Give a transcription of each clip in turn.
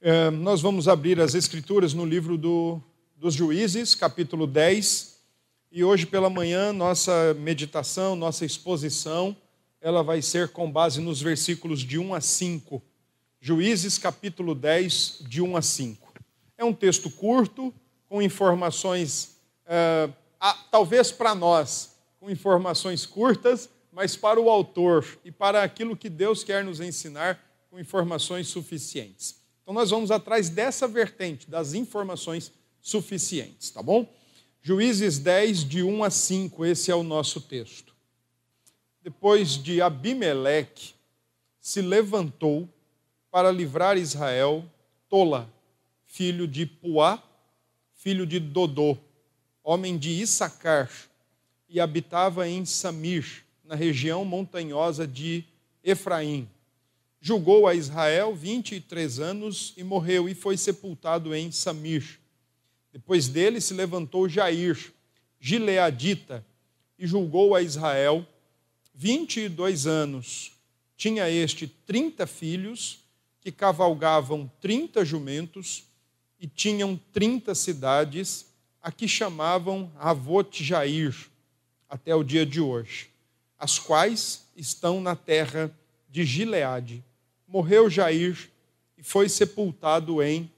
É, nós vamos abrir as Escrituras no livro do, dos Juízes, capítulo 10, e hoje pela manhã nossa meditação, nossa exposição, ela vai ser com base nos versículos de 1 a 5. Juízes, capítulo 10, de 1 a 5. É um texto curto, com informações, é, talvez para nós, com informações curtas, mas para o autor e para aquilo que Deus quer nos ensinar, com informações suficientes. Então nós vamos atrás dessa vertente, das informações suficientes, tá bom? Juízes 10, de 1 a 5, esse é o nosso texto. Depois de Abimeleque, se levantou para livrar Israel Tola, filho de Puá, filho de Dodô, homem de Issacar, e habitava em Samir, na região montanhosa de Efraim julgou a Israel 23 anos e morreu e foi sepultado em Samir. Depois dele se levantou Jair, gileadita, e julgou a Israel 22 anos. Tinha este 30 filhos que cavalgavam 30 jumentos e tinham 30 cidades, a que chamavam Avot Jair, até o dia de hoje, as quais estão na terra de Gileade morreu Jair e foi sepultado em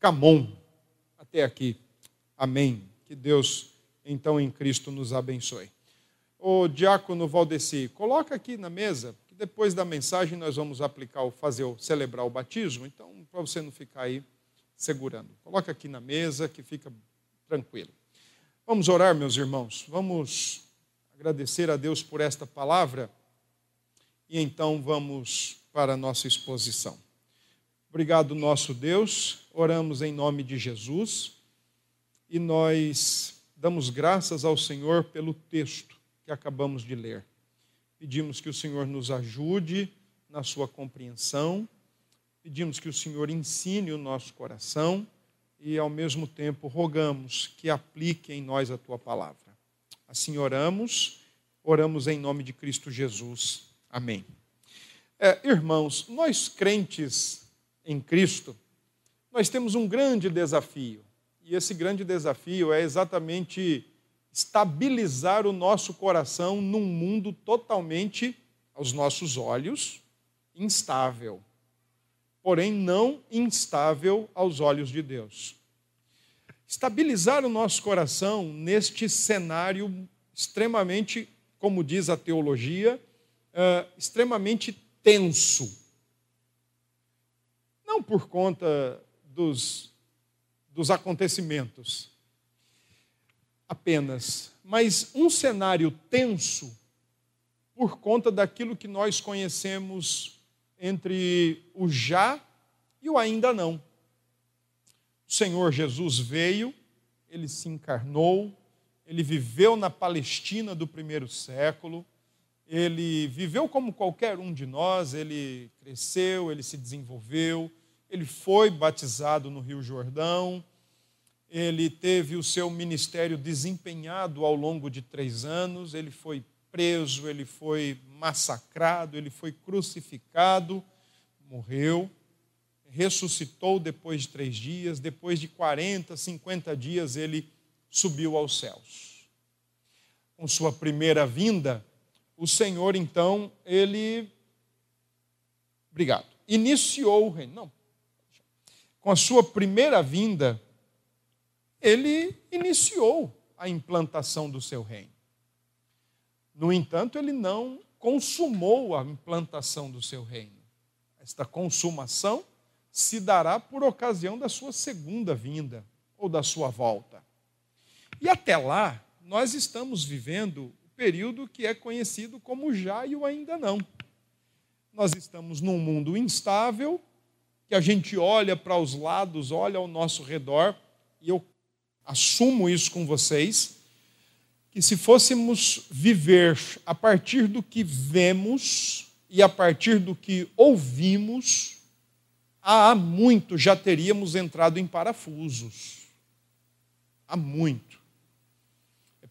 Camon. Até aqui. Amém. Que Deus, então, em Cristo nos abençoe. O diácono Valdeci, coloca aqui na mesa, que depois da mensagem nós vamos aplicar, fazer, celebrar o batismo, então, para você não ficar aí segurando. Coloca aqui na mesa, que fica tranquilo. Vamos orar, meus irmãos. Vamos agradecer a Deus por esta palavra e então vamos para a nossa exposição. Obrigado, nosso Deus, oramos em nome de Jesus e nós damos graças ao Senhor pelo texto que acabamos de ler. Pedimos que o Senhor nos ajude na sua compreensão, pedimos que o Senhor ensine o nosso coração e, ao mesmo tempo, rogamos que aplique em nós a tua palavra. Assim oramos, oramos em nome de Cristo Jesus. Amém. É, irmãos, nós crentes em Cristo, nós temos um grande desafio. E esse grande desafio é exatamente estabilizar o nosso coração num mundo totalmente, aos nossos olhos, instável. Porém, não instável aos olhos de Deus. Estabilizar o nosso coração neste cenário extremamente, como diz a teologia, uh, extremamente tenso. Não por conta dos, dos acontecimentos apenas, mas um cenário tenso por conta daquilo que nós conhecemos entre o já e o ainda não. O Senhor Jesus veio, ele se encarnou, ele viveu na Palestina do primeiro século, ele viveu como qualquer um de nós, ele cresceu, ele se desenvolveu, ele foi batizado no Rio Jordão, ele teve o seu ministério desempenhado ao longo de três anos, ele foi preso, ele foi massacrado, ele foi crucificado, morreu, ressuscitou depois de três dias, depois de 40, 50 dias ele subiu aos céus. Com sua primeira vinda, o Senhor, então, ele. Obrigado. Iniciou o reino. Não. Com a sua primeira vinda, ele iniciou a implantação do seu reino. No entanto, ele não consumou a implantação do seu reino. Esta consumação se dará por ocasião da sua segunda vinda ou da sua volta. E até lá, nós estamos vivendo período que é conhecido como já e o ainda não. Nós estamos num mundo instável, que a gente olha para os lados, olha ao nosso redor, e eu assumo isso com vocês, que se fôssemos viver a partir do que vemos e a partir do que ouvimos, há muito já teríamos entrado em parafusos. Há muito.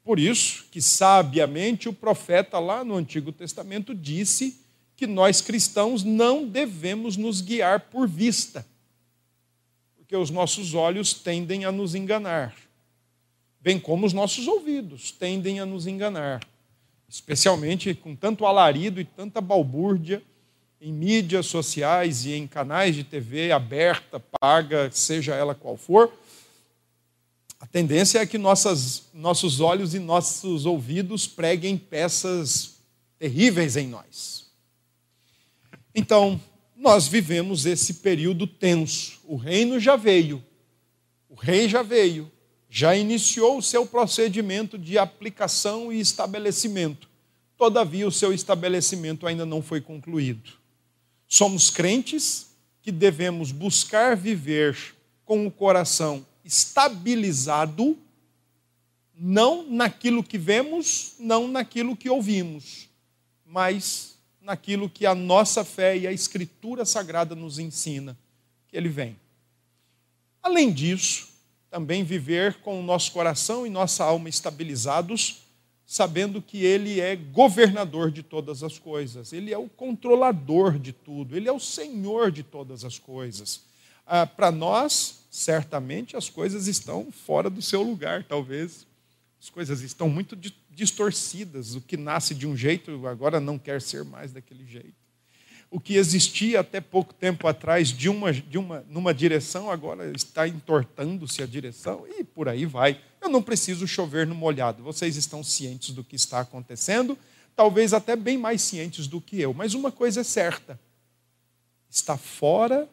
Por isso que, sabiamente, o profeta lá no Antigo Testamento disse que nós cristãos não devemos nos guiar por vista, porque os nossos olhos tendem a nos enganar, bem como os nossos ouvidos tendem a nos enganar, especialmente com tanto alarido e tanta balbúrdia em mídias sociais e em canais de TV aberta, paga, seja ela qual for. A tendência é que nossas, nossos olhos e nossos ouvidos preguem peças terríveis em nós. Então, nós vivemos esse período tenso. O reino já veio, o rei já veio, já iniciou o seu procedimento de aplicação e estabelecimento. Todavia, o seu estabelecimento ainda não foi concluído. Somos crentes que devemos buscar viver com o coração estabilizado, não naquilo que vemos, não naquilo que ouvimos, mas naquilo que a nossa fé e a Escritura Sagrada nos ensina que ele vem. Além disso, também viver com o nosso coração e nossa alma estabilizados, sabendo que Ele é governador de todas as coisas, Ele é o controlador de tudo, Ele é o Senhor de todas as coisas. Ah, Para nós, certamente, as coisas estão fora do seu lugar, talvez. As coisas estão muito distorcidas. O que nasce de um jeito agora não quer ser mais daquele jeito. O que existia até pouco tempo atrás de uma, de uma, numa direção, agora está entortando-se a direção e por aí vai. Eu não preciso chover no molhado. Vocês estão cientes do que está acontecendo, talvez até bem mais cientes do que eu. Mas uma coisa é certa: está fora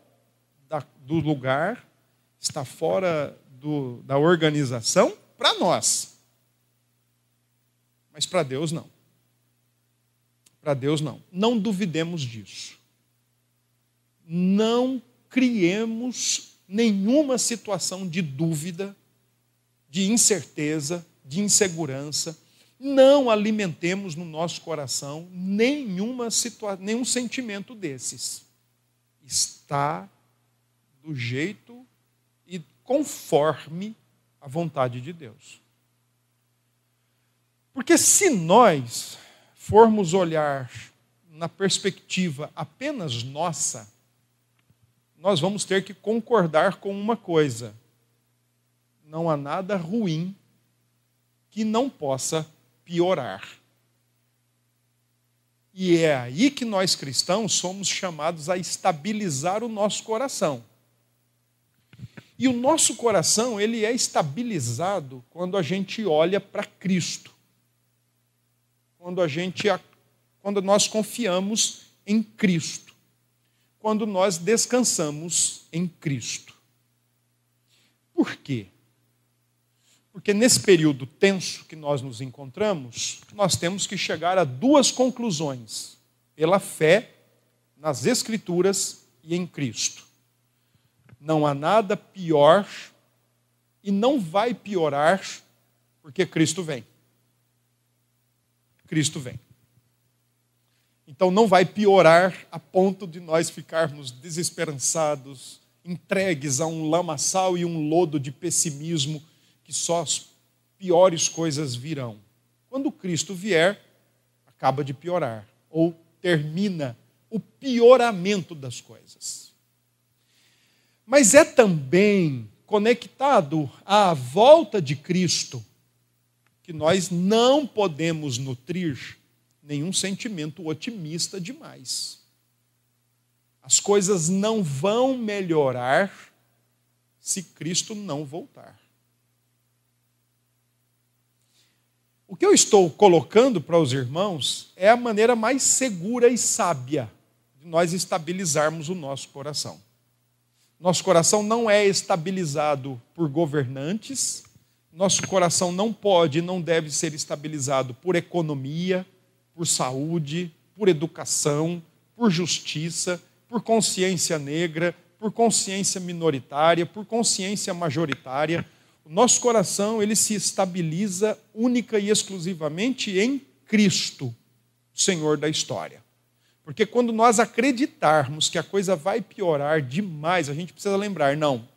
da, do lugar, está fora do, da organização para nós. Mas para Deus não. Para Deus não. Não duvidemos disso. Não criemos nenhuma situação de dúvida, de incerteza, de insegurança. Não alimentemos no nosso coração nenhuma situa nenhum sentimento desses. Está do jeito conforme a vontade de Deus. Porque se nós formos olhar na perspectiva apenas nossa, nós vamos ter que concordar com uma coisa: não há nada ruim que não possa piorar. E é aí que nós cristãos somos chamados a estabilizar o nosso coração. E o nosso coração, ele é estabilizado quando a gente olha para Cristo quando a gente quando nós confiamos em Cristo, quando nós descansamos em Cristo. Por quê? Porque nesse período tenso que nós nos encontramos, nós temos que chegar a duas conclusões: pela fé nas Escrituras e em Cristo. Não há nada pior e não vai piorar porque Cristo vem. Cristo vem. Então não vai piorar a ponto de nós ficarmos desesperançados, entregues a um lamaçal e um lodo de pessimismo que só as piores coisas virão. Quando Cristo vier, acaba de piorar ou termina o pioramento das coisas. Mas é também conectado à volta de Cristo que nós não podemos nutrir nenhum sentimento otimista demais. As coisas não vão melhorar se Cristo não voltar. O que eu estou colocando para os irmãos é a maneira mais segura e sábia de nós estabilizarmos o nosso coração. Nosso coração não é estabilizado por governantes, nosso coração não pode e não deve ser estabilizado por economia, por saúde, por educação, por justiça, por consciência negra, por consciência minoritária, por consciência majoritária. O nosso coração ele se estabiliza única e exclusivamente em Cristo, Senhor da história. Porque quando nós acreditarmos que a coisa vai piorar demais, a gente precisa lembrar, não,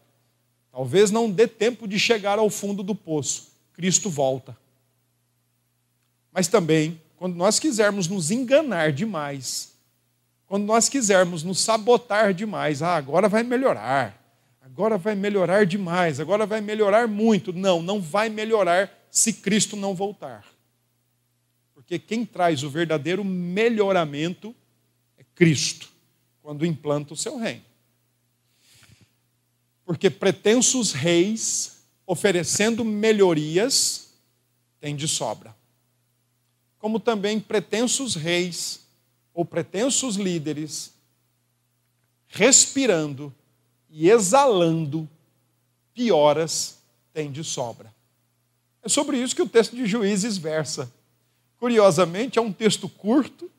Talvez não dê tempo de chegar ao fundo do poço. Cristo volta. Mas também, quando nós quisermos nos enganar demais, quando nós quisermos nos sabotar demais, ah, agora vai melhorar, agora vai melhorar demais, agora vai melhorar muito. Não, não vai melhorar se Cristo não voltar. Porque quem traz o verdadeiro melhoramento Cristo, quando implanta o seu reino. Porque pretensos reis, oferecendo melhorias, têm de sobra. Como também pretensos reis ou pretensos líderes, respirando e exalando pioras, têm de sobra. É sobre isso que o texto de Juízes versa. Curiosamente, é um texto curto,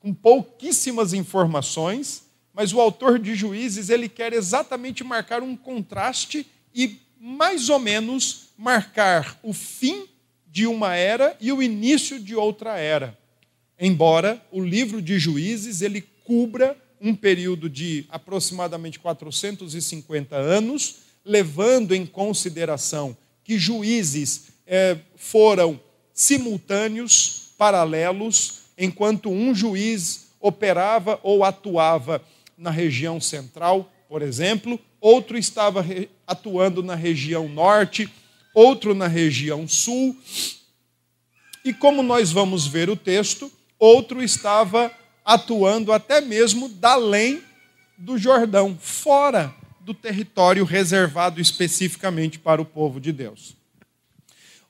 com pouquíssimas informações, mas o autor de Juízes, ele quer exatamente marcar um contraste e mais ou menos marcar o fim de uma era e o início de outra era. Embora o livro de Juízes ele cubra um período de aproximadamente 450 anos, levando em consideração que juízes é, foram simultâneos paralelos, enquanto um juiz operava ou atuava na região central, por exemplo, outro estava atuando na região norte, outro na região sul. E como nós vamos ver o texto, outro estava atuando até mesmo da além do Jordão, fora do território reservado especificamente para o povo de Deus.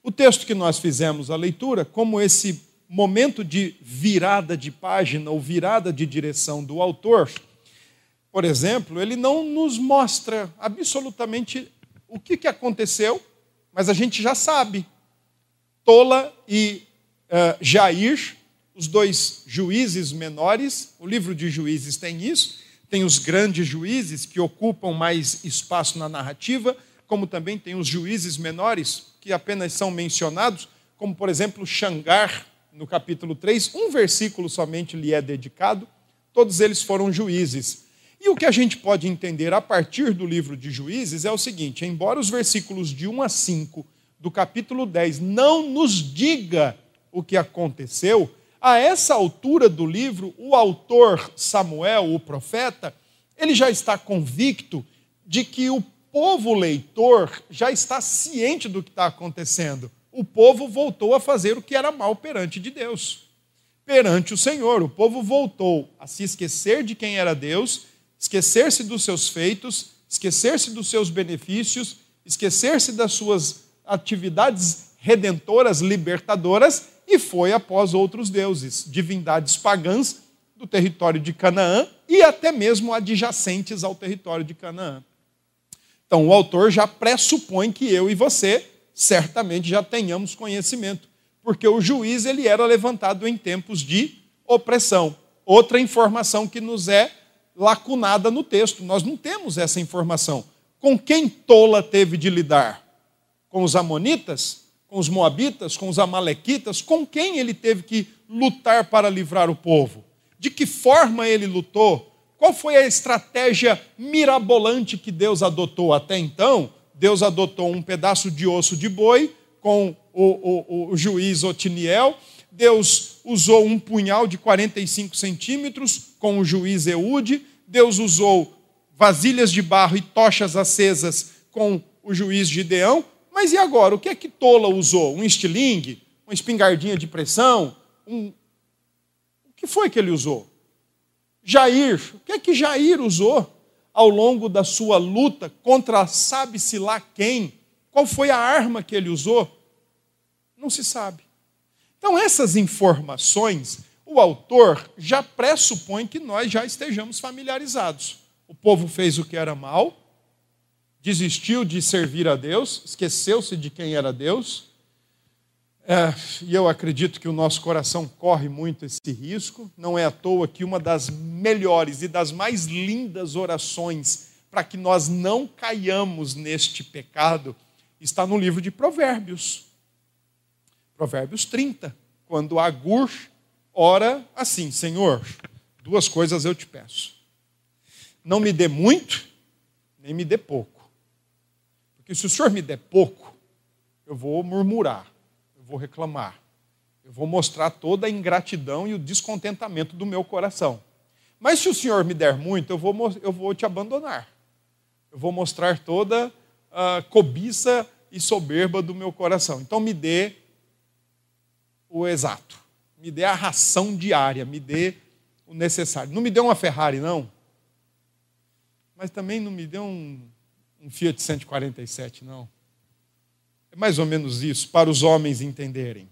O texto que nós fizemos a leitura, como esse momento de virada de página ou virada de direção do autor, por exemplo, ele não nos mostra absolutamente o que, que aconteceu, mas a gente já sabe. Tola e uh, Jair, os dois juízes menores, o livro de juízes tem isso, tem os grandes juízes que ocupam mais espaço na narrativa, como também tem os juízes menores que apenas são mencionados, como por exemplo Xangar, no capítulo 3, um versículo somente lhe é dedicado, todos eles foram juízes. E o que a gente pode entender a partir do livro de Juízes é o seguinte: embora os versículos de 1 a 5 do capítulo 10 não nos diga o que aconteceu, a essa altura do livro, o autor Samuel, o profeta, ele já está convicto de que o povo leitor já está ciente do que está acontecendo o povo voltou a fazer o que era mal perante de Deus, perante o Senhor. O povo voltou a se esquecer de quem era Deus, esquecer-se dos seus feitos, esquecer-se dos seus benefícios, esquecer-se das suas atividades redentoras, libertadoras, e foi após outros deuses, divindades pagãs do território de Canaã e até mesmo adjacentes ao território de Canaã. Então, o autor já pressupõe que eu e você certamente já tenhamos conhecimento, porque o juiz ele era levantado em tempos de opressão. Outra informação que nos é lacunada no texto, nós não temos essa informação. Com quem Tola teve de lidar? Com os amonitas? Com os moabitas? Com os amalequitas? Com quem ele teve que lutar para livrar o povo? De que forma ele lutou? Qual foi a estratégia mirabolante que Deus adotou até então? Deus adotou um pedaço de osso de boi com o, o, o juiz Otiniel. Deus usou um punhal de 45 centímetros com o juiz Eude. Deus usou vasilhas de barro e tochas acesas com o juiz Gideão. Mas e agora? O que é que Tola usou? Um estilingue? Uma espingardinha de pressão? Um... O que foi que ele usou? Jair. O que é que Jair usou? Ao longo da sua luta contra sabe-se lá quem? Qual foi a arma que ele usou? Não se sabe. Então, essas informações, o autor já pressupõe que nós já estejamos familiarizados. O povo fez o que era mal, desistiu de servir a Deus, esqueceu-se de quem era Deus, é, e eu acredito que o nosso coração corre muito esse risco. Não é à toa que uma das melhores e das mais lindas orações para que nós não caiamos neste pecado está no livro de Provérbios. Provérbios 30, quando Agur ora assim: Senhor, duas coisas eu te peço. Não me dê muito, nem me dê pouco. Porque se o Senhor me der pouco, eu vou murmurar vou reclamar. Eu vou mostrar toda a ingratidão e o descontentamento do meu coração. Mas se o Senhor me der muito, eu vou, eu vou te abandonar. Eu vou mostrar toda a cobiça e soberba do meu coração. Então me dê o exato. Me dê a ração diária, me dê o necessário. Não me dê uma Ferrari, não. Mas também não me dê um, um Fiat 147, não. É mais ou menos isso, para os homens entenderem.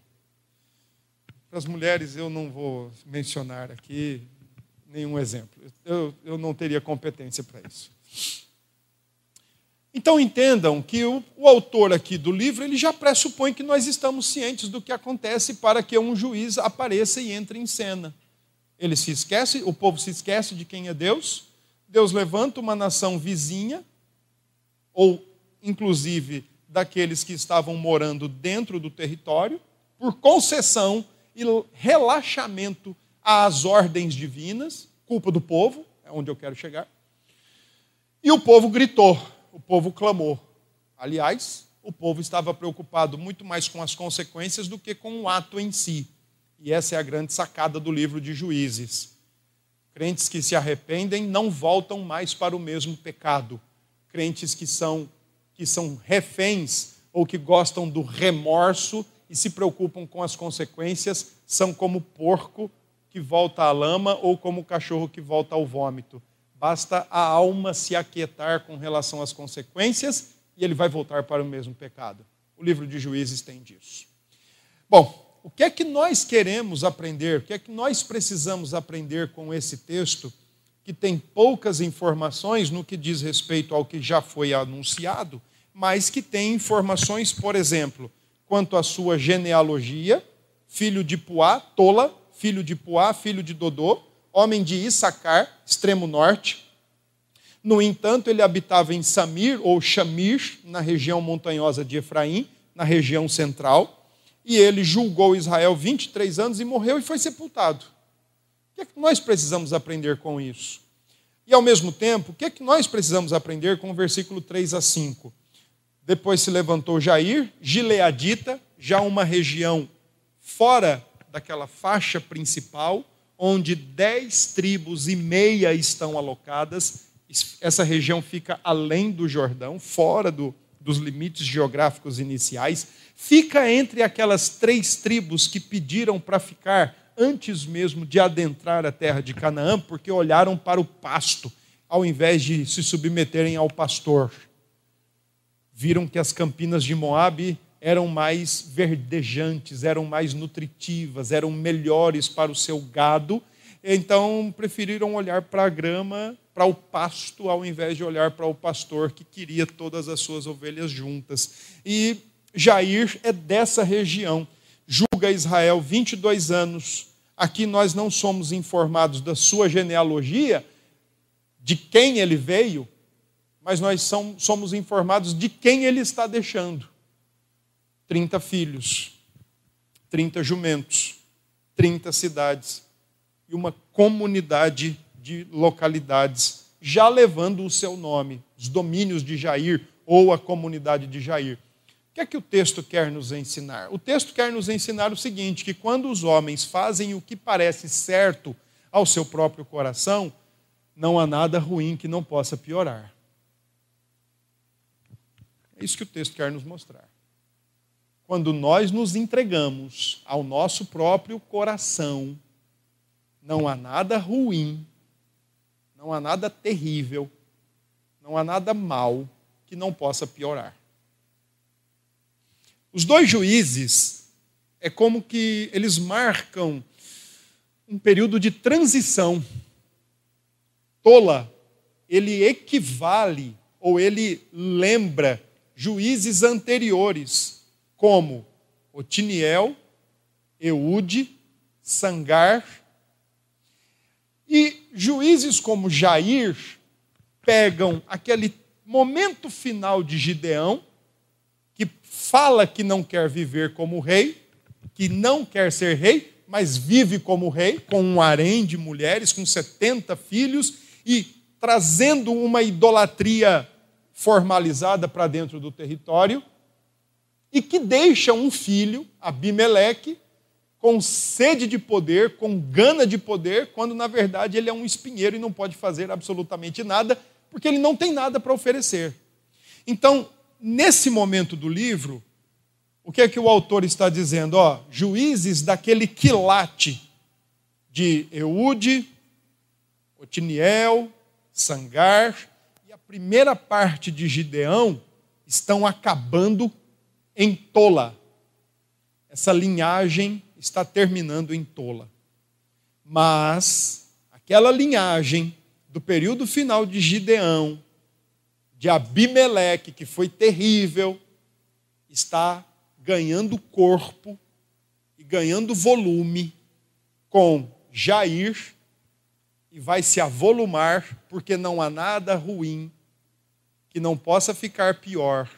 Para as mulheres, eu não vou mencionar aqui nenhum exemplo. Eu, eu não teria competência para isso. Então entendam que o, o, autor aqui do livro ele já pressupõe que nós estamos cientes do que acontece para que um juiz apareça e entre em cena. Ele se esquece, o povo se esquece de quem é Deus. Deus levanta uma nação vizinha, ou inclusive daqueles que estavam morando dentro do território, por concessão e relaxamento às ordens divinas, culpa do povo, é onde eu quero chegar. E o povo gritou, o povo clamou. Aliás, o povo estava preocupado muito mais com as consequências do que com o ato em si. E essa é a grande sacada do livro de Juízes. Crentes que se arrependem não voltam mais para o mesmo pecado. Crentes que são que são reféns ou que gostam do remorso e se preocupam com as consequências são como porco que volta à lama ou como cachorro que volta ao vômito. Basta a alma se aquietar com relação às consequências e ele vai voltar para o mesmo pecado. O livro de Juízes tem disso. Bom, o que é que nós queremos aprender? O que é que nós precisamos aprender com esse texto que tem poucas informações no que diz respeito ao que já foi anunciado, mas que tem informações, por exemplo, quanto à sua genealogia, filho de Puá, Tola, filho de Puá, filho de Dodô, homem de Issacar, extremo norte. No entanto, ele habitava em Samir ou Shamir, na região montanhosa de Efraim, na região central, e ele julgou Israel 23 anos e morreu e foi sepultado. O que, é que nós precisamos aprender com isso? E ao mesmo tempo, o que é que nós precisamos aprender com o versículo 3 a 5? Depois se levantou Jair, Gileadita, já uma região fora daquela faixa principal, onde dez tribos e meia estão alocadas. Essa região fica além do Jordão, fora do, dos limites geográficos iniciais. Fica entre aquelas três tribos que pediram para ficar antes mesmo de adentrar a terra de Canaã, porque olharam para o pasto, ao invés de se submeterem ao pastor viram que as campinas de Moabe eram mais verdejantes, eram mais nutritivas, eram melhores para o seu gado, então preferiram olhar para a grama, para o pasto, ao invés de olhar para o pastor que queria todas as suas ovelhas juntas. E Jair é dessa região, julga Israel 22 anos. Aqui nós não somos informados da sua genealogia, de quem ele veio, mas nós somos informados de quem ele está deixando. 30 filhos, 30 jumentos, 30 cidades e uma comunidade de localidades, já levando o seu nome, os domínios de Jair ou a comunidade de Jair. O que é que o texto quer nos ensinar? O texto quer nos ensinar o seguinte: que quando os homens fazem o que parece certo ao seu próprio coração, não há nada ruim que não possa piorar. É isso que o texto quer nos mostrar. Quando nós nos entregamos ao nosso próprio coração, não há nada ruim, não há nada terrível, não há nada mal que não possa piorar. Os dois juízes é como que eles marcam um período de transição. Tola, ele equivale ou ele lembra juízes anteriores, como Otiniel, Eude, Sangar, e juízes como Jair pegam aquele momento final de Gideão, que fala que não quer viver como rei, que não quer ser rei, mas vive como rei, com um harém de mulheres, com 70 filhos, e trazendo uma idolatria formalizada para dentro do território e que deixa um filho, Abimeleque, com sede de poder, com gana de poder, quando na verdade ele é um espinheiro e não pode fazer absolutamente nada, porque ele não tem nada para oferecer. Então, nesse momento do livro, o que é que o autor está dizendo? Ó, juízes daquele quilate de Eude, Otiniel, Sangar primeira parte de Gideão estão acabando em Tola. Essa linhagem está terminando em Tola. Mas aquela linhagem do período final de Gideão, de Abimeleque, que foi terrível, está ganhando corpo e ganhando volume com Jair e vai se avolumar, porque não há nada ruim que não possa ficar pior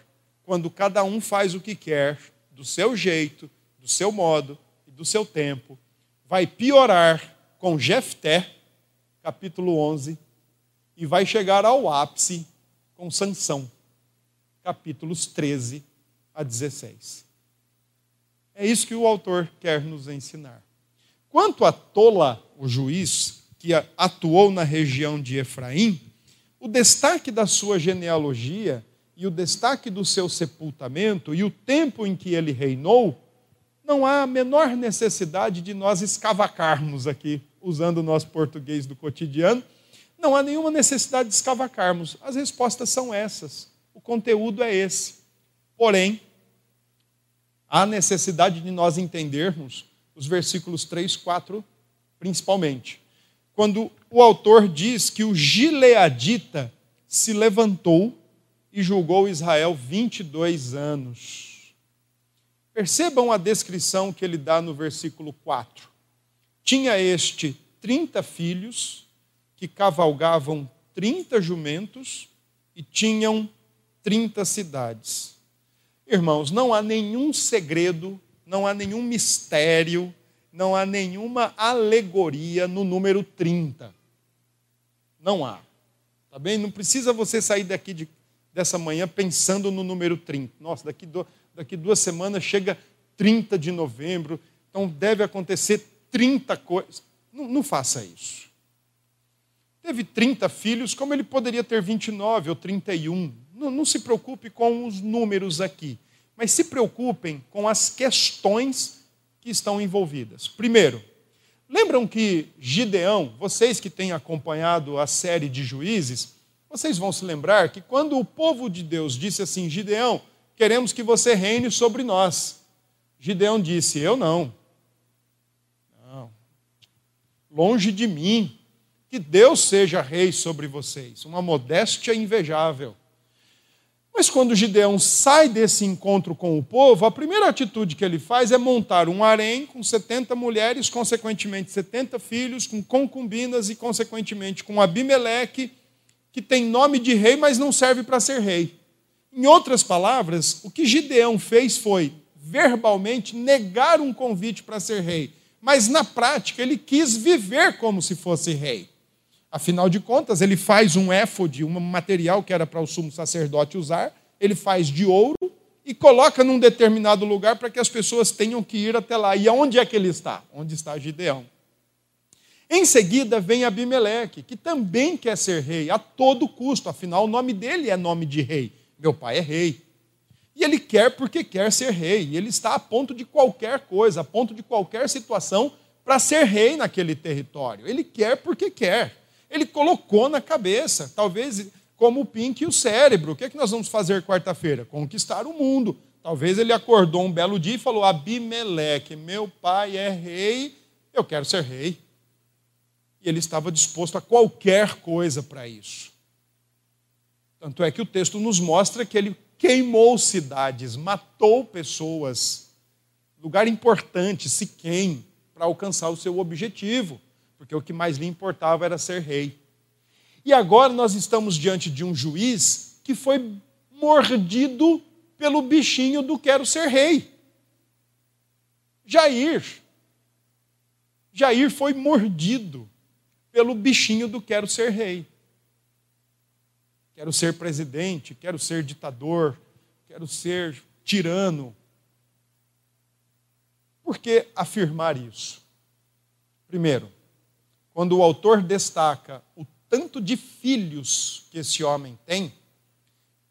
quando cada um faz o que quer, do seu jeito, do seu modo e do seu tempo. Vai piorar com Jefté, capítulo 11, e vai chegar ao ápice com Sansão, capítulos 13 a 16. É isso que o autor quer nos ensinar. Quanto a Tola, o juiz, que atuou na região de Efraim, o destaque da sua genealogia e o destaque do seu sepultamento e o tempo em que ele reinou, não há a menor necessidade de nós escavacarmos aqui, usando o nosso português do cotidiano, não há nenhuma necessidade de escavacarmos. As respostas são essas. O conteúdo é esse. Porém, há necessidade de nós entendermos os versículos 3, 4, principalmente. Quando o autor diz que o gileadita se levantou e julgou Israel 22 anos. Percebam a descrição que ele dá no versículo 4. Tinha este 30 filhos que cavalgavam 30 jumentos e tinham 30 cidades. Irmãos, não há nenhum segredo não há nenhum mistério, não há nenhuma alegoria no número 30. Não há. Tá bem? Não precisa você sair daqui de, dessa manhã pensando no número 30. Nossa, daqui, do, daqui duas semanas chega 30 de novembro, então deve acontecer 30 coisas. Não, não faça isso. Teve 30 filhos, como ele poderia ter 29 ou 31. Não, não se preocupe com os números aqui mas se preocupem com as questões que estão envolvidas. Primeiro, lembram que Gideão, vocês que têm acompanhado a série de juízes, vocês vão se lembrar que quando o povo de Deus disse assim: Gideão, queremos que você reine sobre nós. Gideão disse: Eu não. Não. Longe de mim. Que Deus seja rei sobre vocês. Uma modéstia invejável. Mas quando Gideão sai desse encontro com o povo, a primeira atitude que ele faz é montar um harém com 70 mulheres, consequentemente 70 filhos, com concubinas e, consequentemente, com Abimeleque, que tem nome de rei, mas não serve para ser rei. Em outras palavras, o que Gideão fez foi, verbalmente, negar um convite para ser rei, mas na prática ele quis viver como se fosse rei. Afinal de contas, ele faz um éfode, um material que era para o sumo sacerdote usar, ele faz de ouro e coloca num determinado lugar para que as pessoas tenham que ir até lá. E aonde é que ele está? Onde está Gideão? Em seguida vem Abimeleque, que também quer ser rei a todo custo, afinal o nome dele é nome de rei. Meu pai é rei. E ele quer porque quer ser rei. E ele está a ponto de qualquer coisa, a ponto de qualquer situação para ser rei naquele território. Ele quer porque quer. Ele colocou na cabeça, talvez como o Pink e o cérebro. O que é que nós vamos fazer quarta-feira? Conquistar o mundo. Talvez ele acordou um belo dia e falou: Abimeleque, meu pai é rei, eu quero ser rei. E ele estava disposto a qualquer coisa para isso. Tanto é que o texto nos mostra que ele queimou cidades, matou pessoas, lugar importante, Siquém, para alcançar o seu objetivo porque o que mais lhe importava era ser rei. E agora nós estamos diante de um juiz que foi mordido pelo bichinho do quero ser rei. Jair. Jair foi mordido pelo bichinho do quero ser rei. Quero ser presidente, quero ser ditador, quero ser tirano. Por que afirmar isso? Primeiro, quando o autor destaca o tanto de filhos que esse homem tem,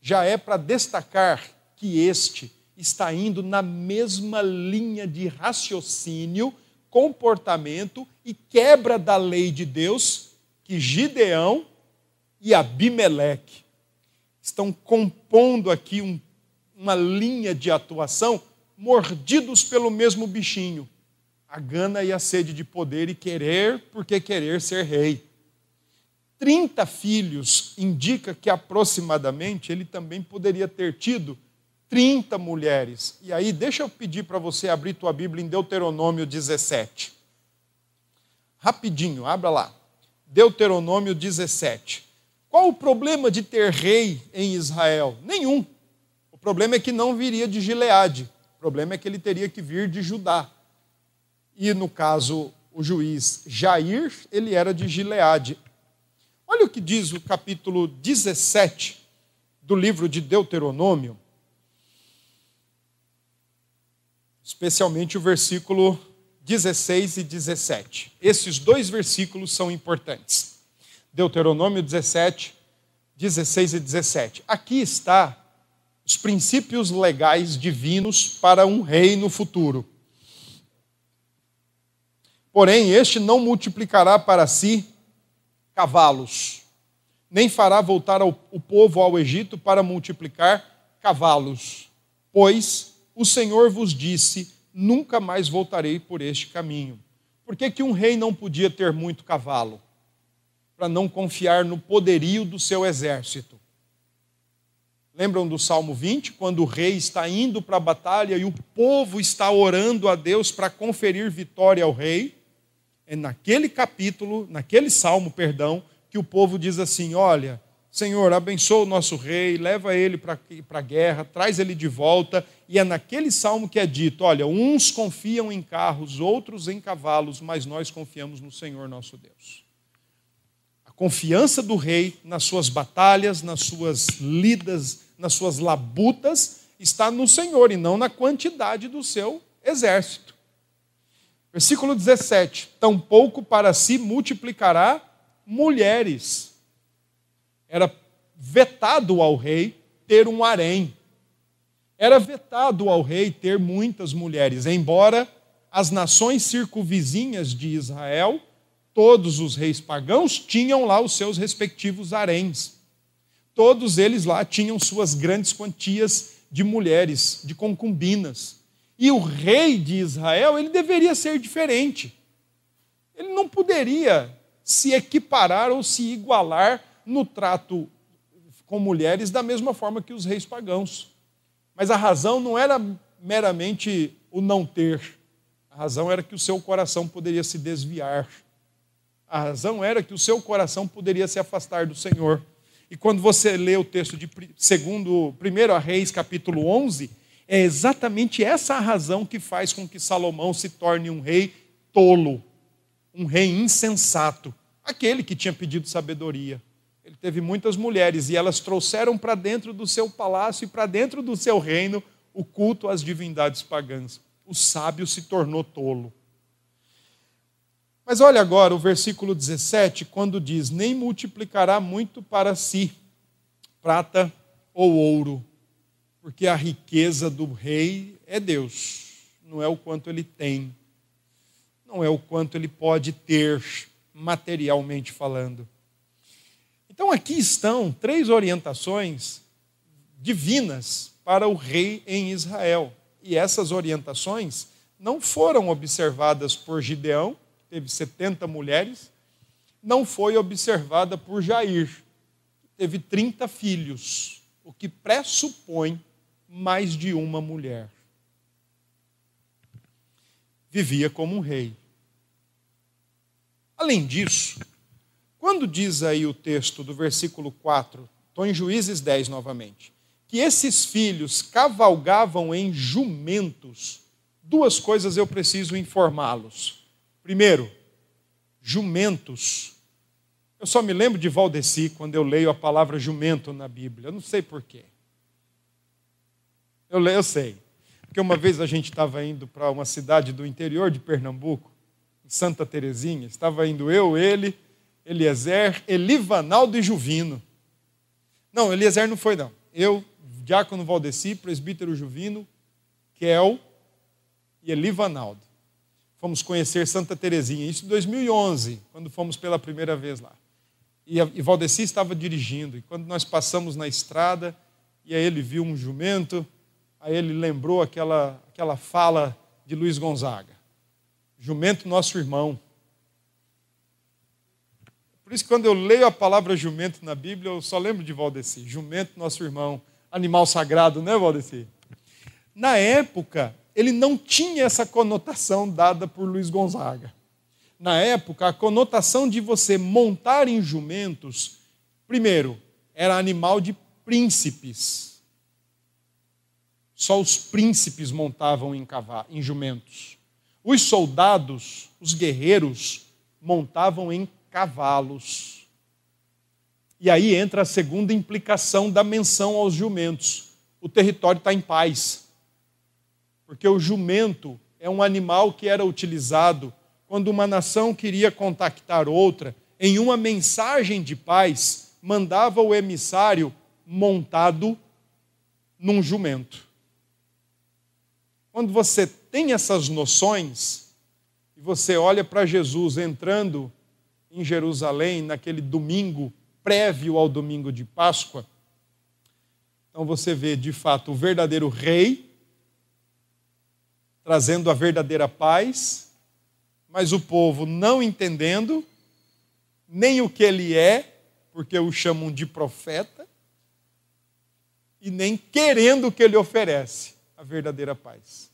já é para destacar que este está indo na mesma linha de raciocínio, comportamento e quebra da lei de Deus que Gideão e Abimeleque estão compondo aqui um, uma linha de atuação, mordidos pelo mesmo bichinho, a gana e a sede de poder e querer, porque querer ser rei. 30 filhos indica que aproximadamente ele também poderia ter tido 30 mulheres. E aí, deixa eu pedir para você abrir tua Bíblia em Deuteronômio 17. Rapidinho, abra lá. Deuteronômio 17. Qual o problema de ter rei em Israel? Nenhum. O problema é que não viria de Gileade. O problema é que ele teria que vir de Judá. E no caso, o juiz Jair, ele era de Gileade. Olha o que diz o capítulo 17 do livro de Deuteronômio. especialmente o versículo 16 e 17. Esses dois versículos são importantes. Deuteronômio 17, 16 e 17. Aqui está os princípios legais divinos para um rei no futuro. Porém, este não multiplicará para si cavalos, nem fará voltar ao, o povo ao Egito para multiplicar cavalos, pois o Senhor vos disse: nunca mais voltarei por este caminho. Por que, que um rei não podia ter muito cavalo? Para não confiar no poderio do seu exército. Lembram do Salmo 20, quando o rei está indo para a batalha e o povo está orando a Deus para conferir vitória ao rei? É naquele capítulo, naquele salmo, perdão, que o povo diz assim: Olha, Senhor, abençoa o nosso rei, leva ele para a guerra, traz ele de volta. E é naquele salmo que é dito: olha, uns confiam em carros, outros em cavalos, mas nós confiamos no Senhor nosso Deus. A confiança do rei nas suas batalhas, nas suas lidas, nas suas labutas, está no Senhor e não na quantidade do seu exército. Versículo 17: Tampouco para si multiplicará mulheres era vetado ao rei ter um harém. Era vetado ao rei ter muitas mulheres, embora as nações circunvizinhas de Israel, todos os reis pagãos, tinham lá os seus respectivos haréns. Todos eles lá tinham suas grandes quantias de mulheres, de concubinas. E o rei de Israel, ele deveria ser diferente. Ele não poderia se equiparar ou se igualar no trato com mulheres da mesma forma que os reis pagãos. Mas a razão não era meramente o não ter, a razão era que o seu coração poderia se desviar. A razão era que o seu coração poderia se afastar do Senhor. E quando você lê o texto de segundo, 1 Reis, capítulo 11, é exatamente essa a razão que faz com que Salomão se torne um rei tolo, um rei insensato, aquele que tinha pedido sabedoria. Ele teve muitas mulheres e elas trouxeram para dentro do seu palácio e para dentro do seu reino o culto às divindades pagãs. O sábio se tornou tolo. Mas olha agora o versículo 17, quando diz: Nem multiplicará muito para si prata ou ouro, porque a riqueza do rei é Deus, não é o quanto ele tem, não é o quanto ele pode ter, materialmente falando. Então aqui estão três orientações divinas para o rei em Israel. E essas orientações não foram observadas por Gideão, que teve 70 mulheres, não foi observada por Jair, que teve 30 filhos, o que pressupõe mais de uma mulher. Vivia como um rei. Além disso, quando diz aí o texto do versículo 4, estou em Juízes 10 novamente, que esses filhos cavalgavam em jumentos, duas coisas eu preciso informá-los. Primeiro, jumentos. Eu só me lembro de Valdeci quando eu leio a palavra jumento na Bíblia, eu não sei porquê. Eu, eu sei. Porque uma vez a gente estava indo para uma cidade do interior de Pernambuco, Santa Terezinha, estava indo eu, ele Eliezer, Elivanaldo e Juvino. Não, Eliezer não foi, não. Eu, Diácono Valdeci, presbítero Juvino, Kel e Elivanaldo. Fomos conhecer Santa Terezinha, isso em 2011, quando fomos pela primeira vez lá. E, e Valdeci estava dirigindo, e quando nós passamos na estrada, e aí ele viu um jumento, aí ele lembrou aquela, aquela fala de Luiz Gonzaga: Jumento, nosso irmão. Por isso, quando eu leio a palavra jumento na Bíblia, eu só lembro de Valdeci. Jumento, nosso irmão. Animal sagrado, né, Valdeci? Na época, ele não tinha essa conotação dada por Luiz Gonzaga. Na época, a conotação de você montar em jumentos, primeiro, era animal de príncipes. Só os príncipes montavam em, em jumentos. Os soldados, os guerreiros, montavam em cavalos. E aí entra a segunda implicação da menção aos jumentos: o território está em paz. Porque o jumento é um animal que era utilizado quando uma nação queria contactar outra, em uma mensagem de paz, mandava o emissário montado num jumento. Quando você tem essas noções, e você olha para Jesus entrando em Jerusalém naquele domingo prévio ao domingo de Páscoa, então você vê de fato o verdadeiro rei trazendo a verdadeira paz, mas o povo não entendendo nem o que ele é, porque o chamam de profeta, e nem querendo o que ele oferece, a verdadeira paz.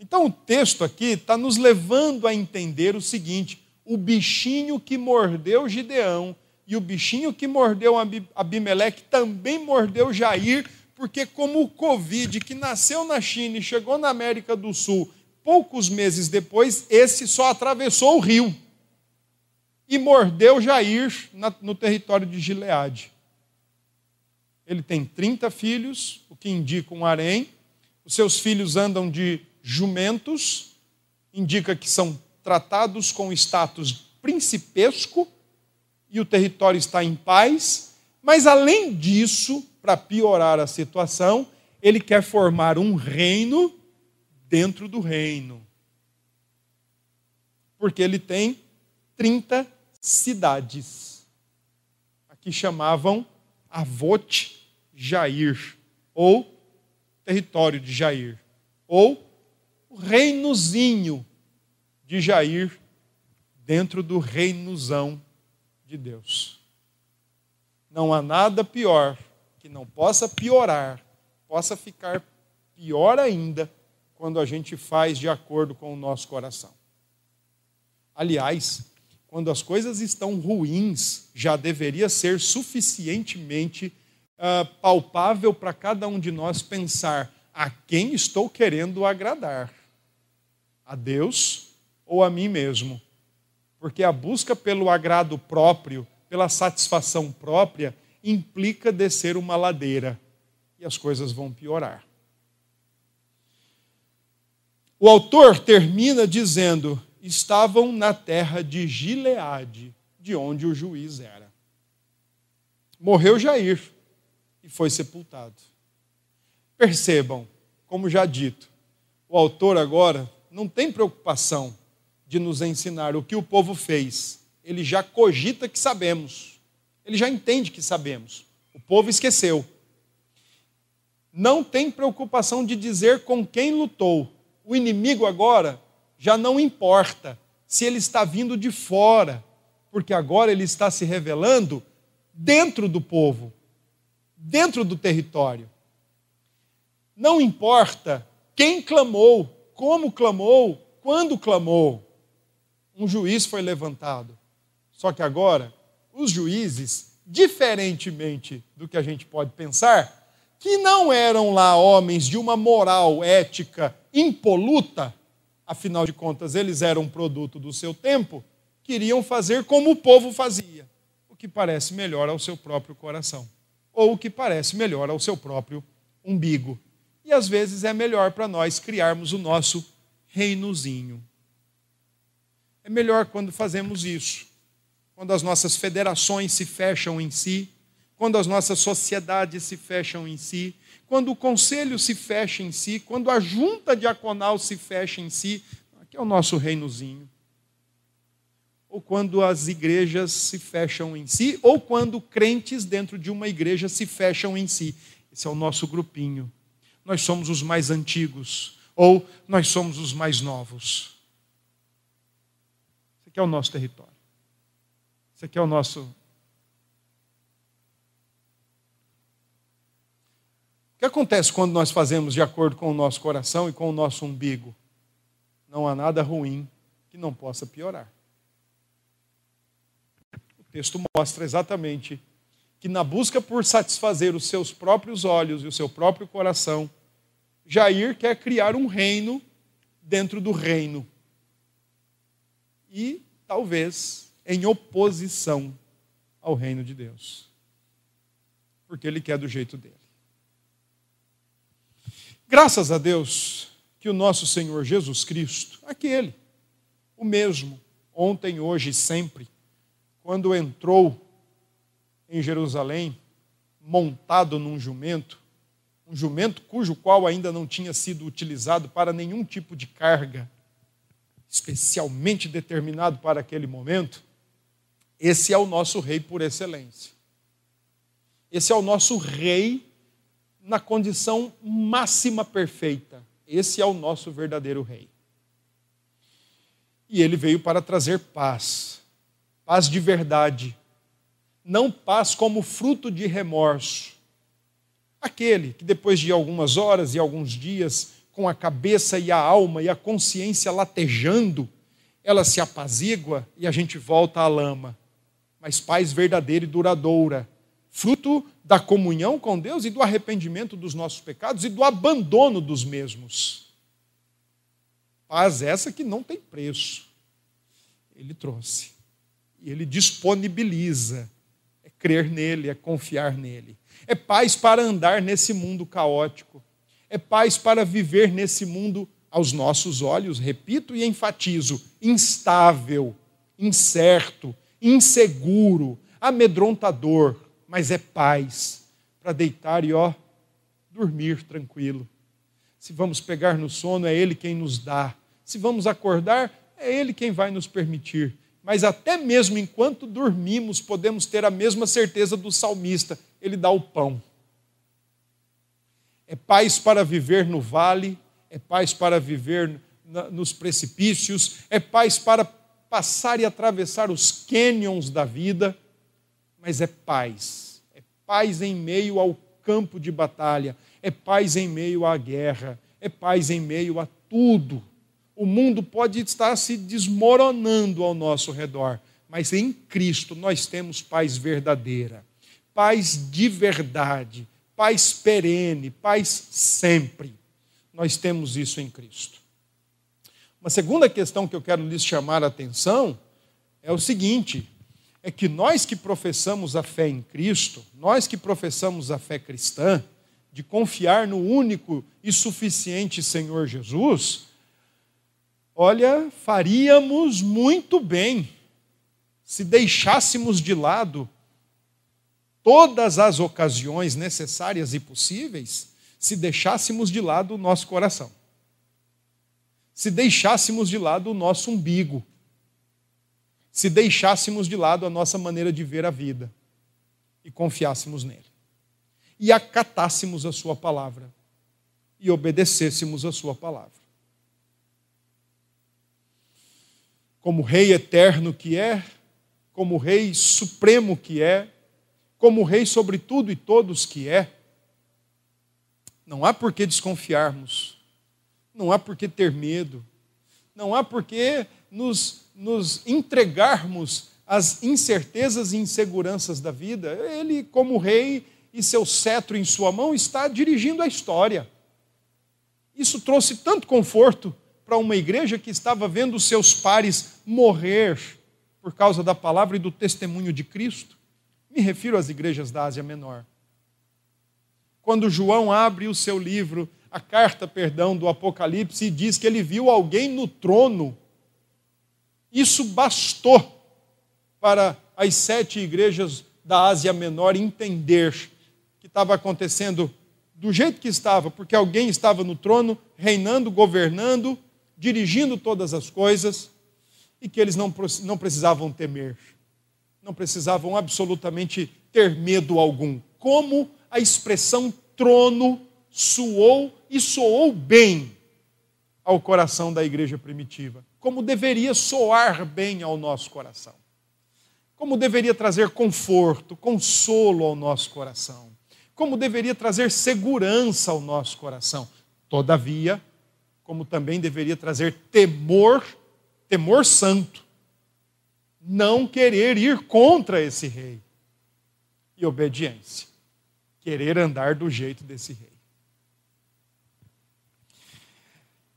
Então o texto aqui está nos levando a entender o seguinte: o bichinho que mordeu Gideão e o bichinho que mordeu Abimeleque também mordeu Jair, porque como o Covid, que nasceu na China e chegou na América do Sul poucos meses depois, esse só atravessou o rio e mordeu Jair no território de Gileade. Ele tem 30 filhos, o que indica um harém. Os seus filhos andam de jumentos, indica que são tratados com status principesco e o território está em paz. Mas além disso, para piorar a situação, ele quer formar um reino dentro do reino. Porque ele tem 30 cidades. Aqui chamavam Avote Jair, ou território de Jair, ou o reinozinho de Jair dentro do reinozão de Deus. Não há nada pior que não possa piorar, possa ficar pior ainda quando a gente faz de acordo com o nosso coração. Aliás, quando as coisas estão ruins, já deveria ser suficientemente uh, palpável para cada um de nós pensar a quem estou querendo agradar: a Deus ou a mim mesmo? Porque a busca pelo agrado próprio, pela satisfação própria, implica descer uma ladeira e as coisas vão piorar. O autor termina dizendo: estavam na terra de Gileade, de onde o juiz era. Morreu Jair e foi sepultado. Percebam, como já dito, o autor agora não tem preocupação de nos ensinar o que o povo fez. Ele já cogita que sabemos. Ele já entende que sabemos. O povo esqueceu. Não tem preocupação de dizer com quem lutou. O inimigo agora já não importa se ele está vindo de fora, porque agora ele está se revelando dentro do povo, dentro do território. Não importa quem clamou, como clamou, quando clamou. Um juiz foi levantado. Só que agora, os juízes, diferentemente do que a gente pode pensar, que não eram lá homens de uma moral ética impoluta, afinal de contas eles eram produto do seu tempo, queriam fazer como o povo fazia, o que parece melhor ao seu próprio coração, ou o que parece melhor ao seu próprio umbigo. E às vezes é melhor para nós criarmos o nosso reinozinho. É melhor quando fazemos isso. quando as nossas federações se fecham em si, quando as nossas sociedades se fecham em si, quando o conselho se fecha em si, quando a junta diaconal se fecha em si, aqui é o nosso reinozinho. Ou quando as igrejas se fecham em si, ou quando crentes dentro de uma igreja se fecham em si. Esse é o nosso grupinho. Nós somos os mais antigos, ou nós somos os mais novos. Esse aqui é o nosso território. Esse aqui é o nosso. O que acontece quando nós fazemos de acordo com o nosso coração e com o nosso umbigo? Não há nada ruim que não possa piorar. Texto mostra exatamente que, na busca por satisfazer os seus próprios olhos e o seu próprio coração, Jair quer criar um reino dentro do reino. E talvez em oposição ao reino de Deus. Porque ele quer do jeito dele. Graças a Deus que o nosso Senhor Jesus Cristo, aquele, o mesmo, ontem, hoje e sempre, quando entrou em Jerusalém, montado num jumento, um jumento cujo qual ainda não tinha sido utilizado para nenhum tipo de carga, especialmente determinado para aquele momento, esse é o nosso rei por excelência. Esse é o nosso rei na condição máxima perfeita. Esse é o nosso verdadeiro rei. E ele veio para trazer paz, paz de verdade, não paz como fruto de remorso. Aquele que depois de algumas horas e alguns dias, com a cabeça e a alma e a consciência latejando, ela se apazigua e a gente volta à lama mas paz verdadeira e duradoura, fruto da comunhão com Deus e do arrependimento dos nossos pecados e do abandono dos mesmos. Paz essa que não tem preço. Ele trouxe. E ele disponibiliza. É crer nele, é confiar nele. É paz para andar nesse mundo caótico. É paz para viver nesse mundo aos nossos olhos, repito e enfatizo, instável, incerto, inseguro, amedrontador, mas é paz para deitar e ó, dormir tranquilo. Se vamos pegar no sono, é Ele quem nos dá. Se vamos acordar, é Ele quem vai nos permitir. Mas até mesmo enquanto dormimos, podemos ter a mesma certeza do salmista: Ele dá o pão. É paz para viver no vale, é paz para viver nos precipícios, é paz para passar e atravessar os cânions da vida, mas é paz. É paz em meio ao campo de batalha, é paz em meio à guerra, é paz em meio a tudo. O mundo pode estar se desmoronando ao nosso redor, mas em Cristo nós temos paz verdadeira, paz de verdade, paz perene, paz sempre. Nós temos isso em Cristo. Uma segunda questão que eu quero lhes chamar a atenção é o seguinte: é que nós que professamos a fé em Cristo, nós que professamos a fé cristã, de confiar no único e suficiente Senhor Jesus, olha, faríamos muito bem se deixássemos de lado todas as ocasiões necessárias e possíveis, se deixássemos de lado o nosso coração. Se deixássemos de lado o nosso umbigo, se deixássemos de lado a nossa maneira de ver a vida e confiássemos nele, e acatássemos a Sua palavra e obedecêssemos a Sua palavra. Como Rei eterno que é, como Rei supremo que é, como Rei sobre tudo e todos que é, não há por que desconfiarmos não há por que ter medo, não há por que nos, nos entregarmos às incertezas e inseguranças da vida. Ele, como rei e seu cetro em sua mão, está dirigindo a história. Isso trouxe tanto conforto para uma igreja que estava vendo seus pares morrer por causa da palavra e do testemunho de Cristo. Me refiro às igrejas da Ásia Menor. Quando João abre o seu livro a carta, perdão, do Apocalipse e diz que ele viu alguém no trono. Isso bastou para as sete igrejas da Ásia Menor entender que estava acontecendo do jeito que estava, porque alguém estava no trono, reinando, governando, dirigindo todas as coisas, e que eles não, não precisavam temer, não precisavam absolutamente ter medo algum. Como a expressão trono soou e soou bem ao coração da igreja primitiva, como deveria soar bem ao nosso coração, como deveria trazer conforto, consolo ao nosso coração como deveria trazer segurança ao nosso coração. Todavia, como também deveria trazer temor, temor santo. Não querer ir contra esse rei. E obediência. Querer andar do jeito desse rei.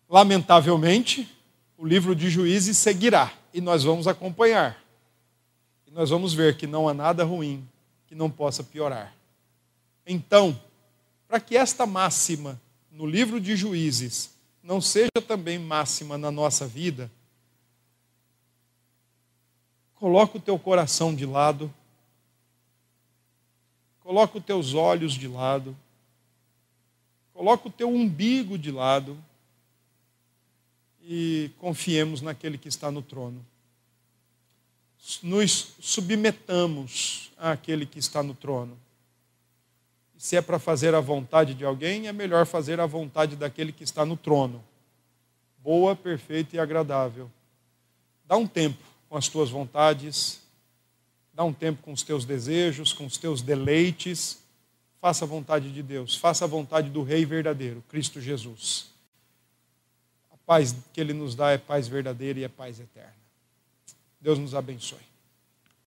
Lamentavelmente, o livro de Juízes seguirá e nós vamos acompanhar. E nós vamos ver que não há nada ruim que não possa piorar. Então, para que esta máxima no livro de Juízes não seja também máxima na nossa vida, coloca o teu coração de lado, coloca os teus olhos de lado, coloca o teu umbigo de lado e confiemos naquele que está no trono. Nos submetamos àquele que está no trono se é para fazer a vontade de alguém, é melhor fazer a vontade daquele que está no trono. Boa, perfeita e agradável. Dá um tempo com as tuas vontades, dá um tempo com os teus desejos, com os teus deleites. Faça a vontade de Deus, faça a vontade do Rei verdadeiro, Cristo Jesus. A paz que Ele nos dá é paz verdadeira e é paz eterna. Deus nos abençoe.